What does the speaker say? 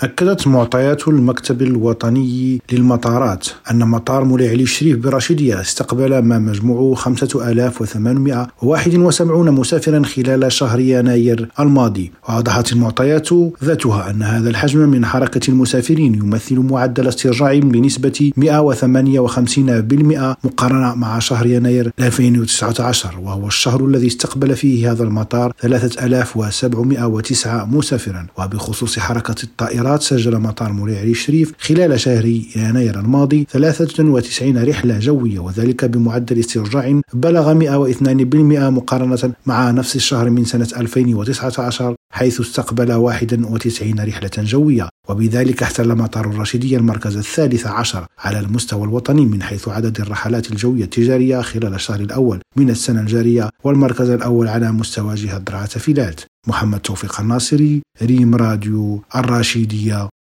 أكدت معطيات المكتب الوطني للمطارات أن مطار مولاي علي الشريف برشيدية استقبل ما مجموعه 5871 مسافرا خلال شهر يناير الماضي. وأوضحت المعطيات ذاتها أن هذا الحجم من حركة المسافرين يمثل معدل استرجاع بنسبة 158% مقارنة مع شهر يناير 2019 وهو الشهر الذي استقبل فيه هذا المطار 3709 مسافرا. وبخصوص حركة الطائرات الطائرات سجل مطار مولاي علي الشريف خلال شهر يناير الماضي 93 رحلة جوية وذلك بمعدل استرجاع بلغ 102% مقارنة مع نفس الشهر من سنة 2019 حيث استقبل 91 رحلة جوية. وبذلك احتل مطار الرشيدية المركز الثالث عشر على المستوى الوطني من حيث عدد الرحلات الجوية التجارية خلال الشهر الأول من السنة الجارية والمركز الأول على مستوى جهة درعا فيلات. محمد توفيق الناصري ريم راديو الراشيدية